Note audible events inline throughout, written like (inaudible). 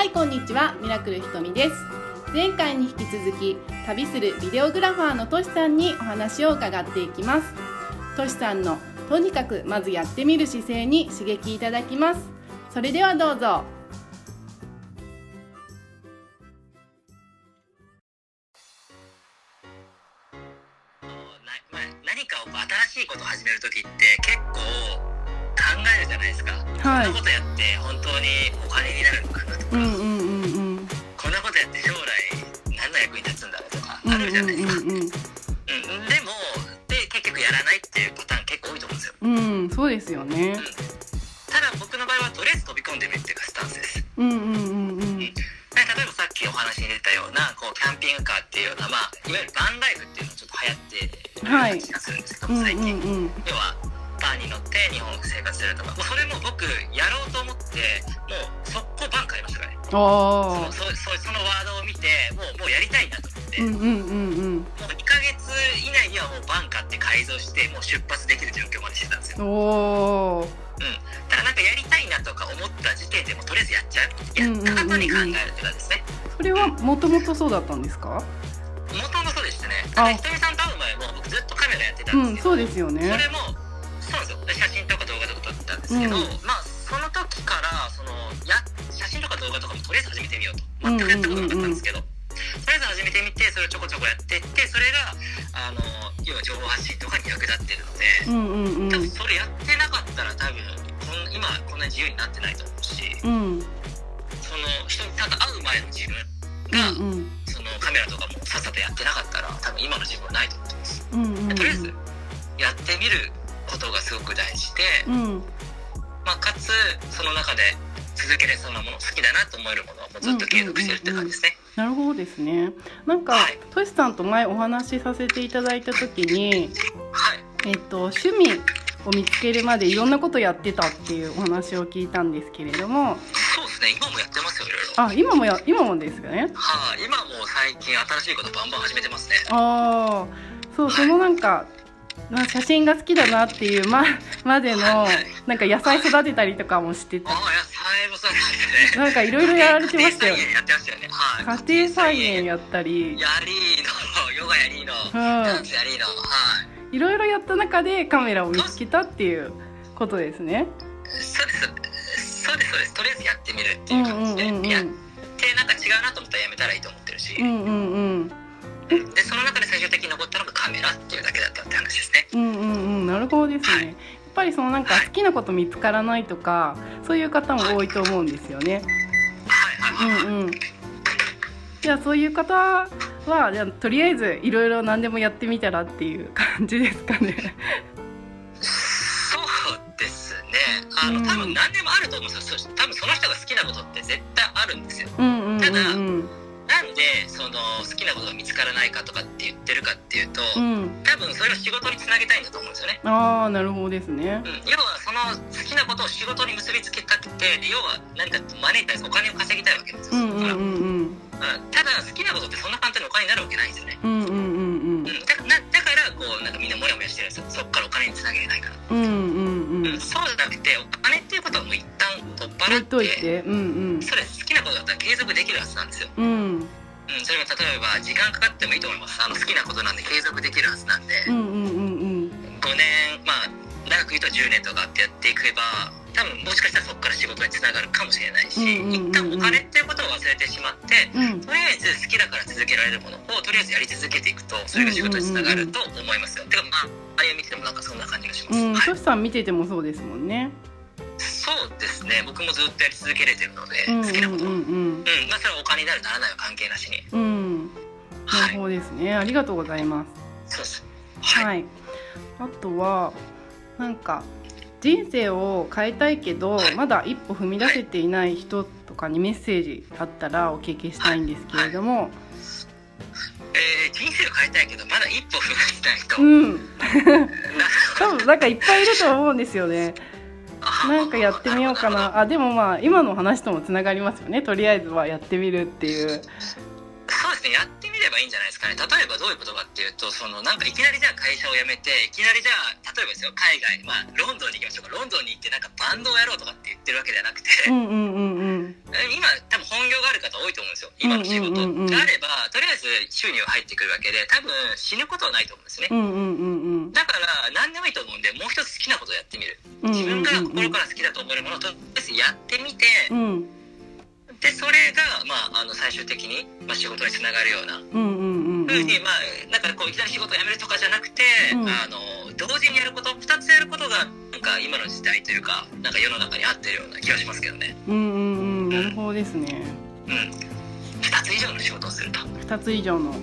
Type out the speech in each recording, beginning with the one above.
はいこんにちは。ミラクルひとみです。前回に引き続き旅するビデオグラファーのとしさんにお話を伺っていきます。としさんのとにかくまずやってみる姿勢に刺激いただきます。それではどうぞ。なまあ何かを新しいことを始める時って結構じゃないですか、はい。こんなことやって本当にお金になるのかなとか、うんうんうんうん。こんなことやって将来何の役に立つんだろうとかうんあるじゃないですか、うん。うんでもで結局やらないっていうパターン結構多いと思うんですよ。うんうんうんそうですよね。ただ僕の場合はとりあえず飛び込んでみるっていうかスタンスです。うんうんうんうんで例えばさっきお話に出たようなこうキャンピングカーっていうような、まあ、いわゆるバンライフっていうのがちょっと流行ってるような気がするんですけど、うん最近、うんうん。要はバンに乗って日本生活するとか。もうそれも僕やろうと思ってもう速攻バン買いましたからね。ああそのそそそのワードを見てもうもうやりたいなと思って、うんうんうんもう2ヶ月以内にはもうバン買って改造してもう出発できる状況までしてたんですよ、うん。おおだからなんかやりたいなとか思った時点でもうとりあえずやっちゃう。やった後に考えるって感じですね。それはもともとそうだったんですか？もともとそうでしたね。ひとみさんと会う前も僕ずっとカメラやってたうんんですよ、そうですよね。それもで写真とか動画とか撮ってたんですけど、うん。まあその時からそのや写真とか動画とかもとりあえず始めてみようと。全くやったことなかったんですけど、とりあえず始めてみてそれをちょこちょこやってってそれがあの要は情報発信とかに役立ってるので、うんうんうん。多分それやってなかったら多分こん今こんな自由になってないと思うしうん。その人にただ会う前の自分が、うんうん。そのカメラとかもさっさとやってなかったら多分今の自分はないと思ってます。うんうん。とりあえずやってみることがすごく大事で、うん。まあ、かつその中で続けれそうなもの好きだなと思えるものをもうずっと継続してるって感じですね。なるほどですね。なんかはい。トシさんと前お話しさせていただいた時にはい。えっと趣味を見つけるまでいろんなことやってたっていうお話を聞いたんですけれども。そうですね。今もやってますよいろいろ。あ今もや今もですかね。はい、今も最近新しいことバンバン始めてますね。ああそうそのなんかまあ写真が好きだなっていうままでのなんか野菜育てたりとかもしてた。なんかいろいろやられてましたよね家庭菜園やったりやりーの、ヨガやりーの、うんダンスやりーの、はい。いろいろやった中でカメラを見つけたっていうことですね。そうです。そうです、そうです。とりあえずやってみるっていう感じで、うんうんうんうんやってなんか違うなと思ったらやめたらいいと思ってるし、うんうんうんでその中で最終的に残ったのがカメラっていうだけだって話ですね。うんうんうんなるほどですね。やっぱりそのなんか好きなこと見つからないとかそういう方も多いと思うんですよね。はいはいはい。うんうん。じゃあそういう方はじゃあとりあえずいろいろ何でもやってみたらっていう感じですかね。そうですね。あの、うん多分何でもあると思うんですよ。そ多分その人が好きなことって絶対あるんですよ。うんうんうんただうんなんでその好きなことが見つからないかとかって言ってるかっていうと、うん。多分それを仕事につなげたいんだと思うんですよね。ああなるほどですねう。ん、要はその好きなことを仕事に結びつけたくて、で要は何かマネータイズお金を稼ぎたいわけですよ。うんうんうんうんうんただ好きなことってそんな簡単にお金になるわけないんですよね。うんうんうんうん、だなだからこうなんかみんなモヤモヤしてるんですよ。そっからお金につなげれないから。うんうんうんうん。うん、そうじゃなくてお金っていうことはもう一旦取っ払って。てうんそれ好きなことだったら継続できるはずなんですよ。うんうんうん、それが例えば時間かかってもいいと思います。あの好きなことなんで継続できるはずなんで、うんうんうんうん5年、まあ長く言うと10年とかってやっていけば、多分もしかしたらそこから仕事につながるかもしれないし、うんうんうんうん一旦お金っていうことを忘れてしまって、うんとりあえず好きだから続けられるものをとりあえずやり続けていくと、それが仕事につながると思いますよ。てかまあ、あれ見ててもなんかそんな感じがします。うん、はいさん見ててもそうですもんね。そうですね。僕もずっとやり続けれてるので、うん好きなことを。うん、うんまあそれはお金になるならないは関係なしに。うんはい。ですね。ありがとうございます。そうです。はい。はい。あとはなんか人生を変えたいけど、はいまだ一歩踏み出せていない人とかにメッセージあったらお聞きしたいんですけれども、えー、人生を変えたいけど、まだ一歩踏み出せない人。うん。(laughs) な多分なんかいっぱいいると思うんですよね。なんかやってみようかな。あ、でもまあ今の話ともつながりますよね。とりあえずはやってみるっていう。そうですね。やってみればいいんじゃないですかね。例えばどういうことかっていうとそのなんかいきなりじゃあ会社を辞めていきなりじゃあ例えばですよ海外まあロンドンに行きましょうか。ロンドンに行ってなんかバンドをやろうとかって言ってるわけではなくて、うんうんうんうん。今多分本業がある方多いと思うんですよ。今の仕事うんうん。うんうんがあればとりあえず収入が入ってくるわけで多分死ぬことはないと思うんですね。うんうんうんうん。だから何でもいいと思うんでもう一つ好きなことをやってみる。うん自分が心から好きだと思えるものをとりあえずやってみてうん。でそれが、まあ、あの最終的に、まあ、仕事につながるような。ふうに、まあ、なんかこういきなり仕事を辞めるとかじゃなくて、うん。あの同時にやること2つやることがなんか今の時代というかなんか世の中に合ってるような気がしますけどね。うんうんうん。なるほどですね。うん、2つ以上の仕事をすると。二つ以上の。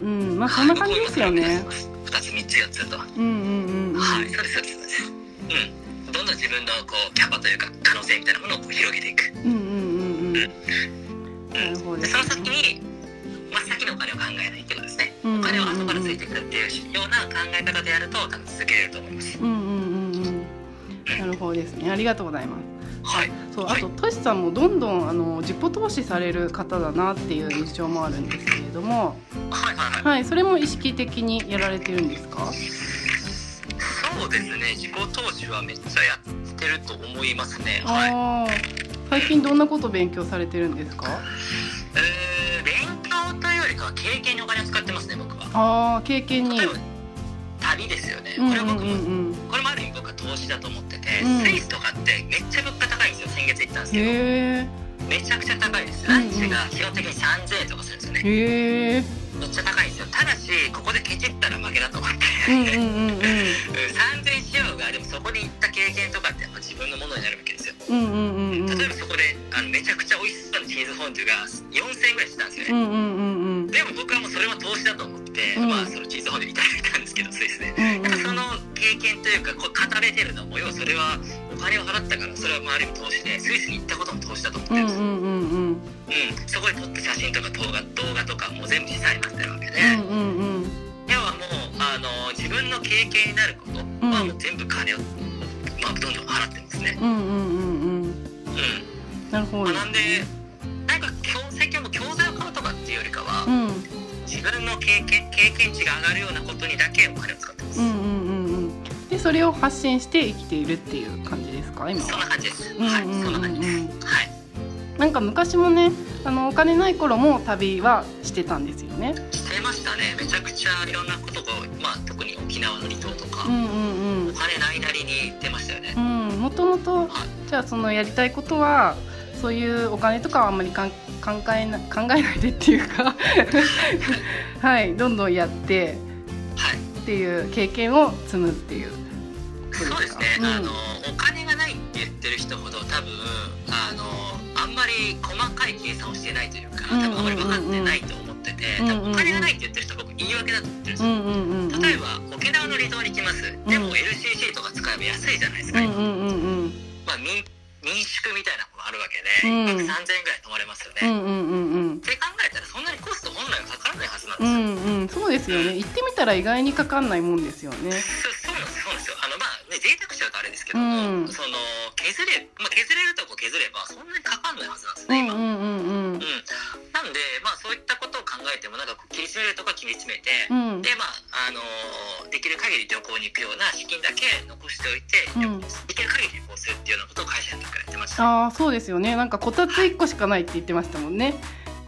うん。まあそんな感じですよね。2つ3つ4つと。うんうんうんうん。はい、そうですそうですそうです。うん、どんどん自分のこうキャパというか可能性みたいなものをこう広げていく。うんうんうんうん。なるほどでその先に真っ先にお金を考えないってことですね。お金は後からついてくるっていうような考え方でやると多分続けれると思います。うんうんうん。うん。なるほどですね。ありがとうございます。はい。そうはい。あとトシさんもどんどんあの自己投資される方だなっていう印象もあるんですけれども。はいはいはい。はいそれも意識的にやられてるんですか？ですね。自己投資はめっちゃやってると思いますね。はい。最近どんなこと勉強されてるんですか？えー、勉強というよりかは経験にお金を使ってますね。僕は。ああ経験に旅ですよね。これ僕も、これもある意味僕は投資だと思ってて、うんスイスとかってめっちゃ物価高いんですよ。先月行ったんですけど。めちゃくちゃ高いです。ランチが基本的に3000円とかするんですよね。へえめっちゃ高いんですよ。ただし、ここでケチったら負けだと思って。うんうんうんうんうん3000円しようが、でもそこに行った経験とかってやっぱ自分のものになるわけですよ。例えばそこであのめちゃくちゃ美味しそうなチーズフォンデュが4000円ぐらいしたんですよね。でも僕はもうそれは投資だと思って、うんまあそのチーズフォンデュいただいたんですけど、スイスで。うんうんやっぱその経験というか、こう語れてるのも、要はそれはお金を払ったから、それはまあある意味投資で、スイスに行ったことも投資だと思ってる。んですよ。うんうんうんうん。うん、そこで撮った写真とか動画動画とかも全部資産になってるわけで、うんうんうん。要はもうあの自分の経験になることはもう全部金を、まあ、どんどん払ってますね。うんうんうんうん。うん。なるほど。まあ、なんでなんか教最近はもう教材を買うとかっていうよりかは、うんうん。自分の経験経験値が上がるようなことにだけお金を使ってます。うんそれを発信して生きているっていう感じですか今は？そんな感じです。うんはい、うんうんそんな感じです。うんはい。なんか昔もねあのお金ない頃も旅はしてたんですよねしてましたね。めちゃくちゃいろんなことが、まあ特に沖縄の離島とか、うんうんお金ないなりに行ってましたよねう。んうんもともとはい。じゃあそのやりたいことはそういうお金とかはあんまりかん考えな考えないでっていうかはい (laughs) どんどんやってはい。っていう経験を積むっていうそうですね、うん。あのお金がないって言ってる人ほど多分あのあんまり細かい計算をしてないというか多分あまり分かってないと思ってて、うんうんうん。多分お金がないって言ってる人は僕言い訳だと思ってるんですよ、うんうんうんうん。例えば沖縄の離島に行きます。でも LCC とか使えば安いじゃないですか、うんうんうんうんまあ、民民宿みたいなのがあるわけで、うん。1泊3000円ぐらい泊まれますよね、うんうんうんうん。って考えたらそんなにコスト本来はかからないはずなんうですよ、んうん。そうですよね。行ってみたら意外にかかんないもんですよね贅沢しちゃうとあれですけども、うん。その削れ、まあ、削れるとこ削ればそんなにかかんないはずなんですね今、うんうんうんうん。うん、なんで、まあ、そういったことを考えてもなんか切り詰めるとか切り詰めて、うん。でまああのーできる限り旅行に行くような資金だけ残しておいて、うん。できる限り旅行するっていうようなことを会社の時からやってました。あああそうですよね。なんかこたつ1個しかないって言ってましたもんね。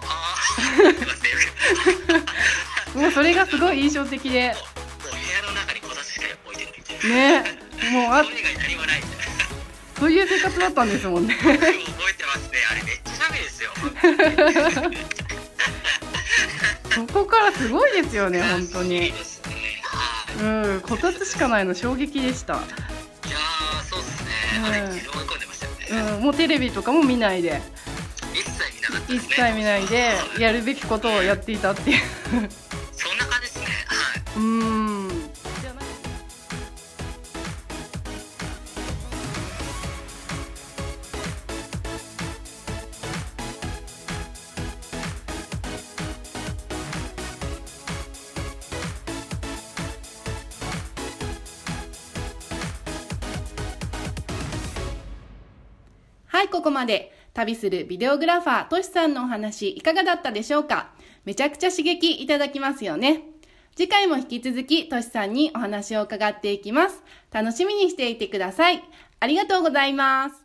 あーすいません。(laughs) もうそれがすごい印象的で。もう部屋の中にこたつしか置いてないねもうあそれ以外何もないそういう生活だったんですもんね。覚えてますね。あれめっちゃ寒いですよ (laughs) そこからすごいですよね本当に。ね。はい。うんこたつしかないの衝撃でした。いやーそうですね、うん。ね、うんもうテレビとかも見ないで。一切見ないではいやるべきことをやっていたっていう。そんな感じですね。はい。うんはいここまで旅するビデオグラファーとしさんのお話いかがだったでしょうか？めちゃくちゃ刺激いただきますよね。次回も引き続きとしさんにお話を伺っていきます。楽しみにしていてください。ありがとうございます。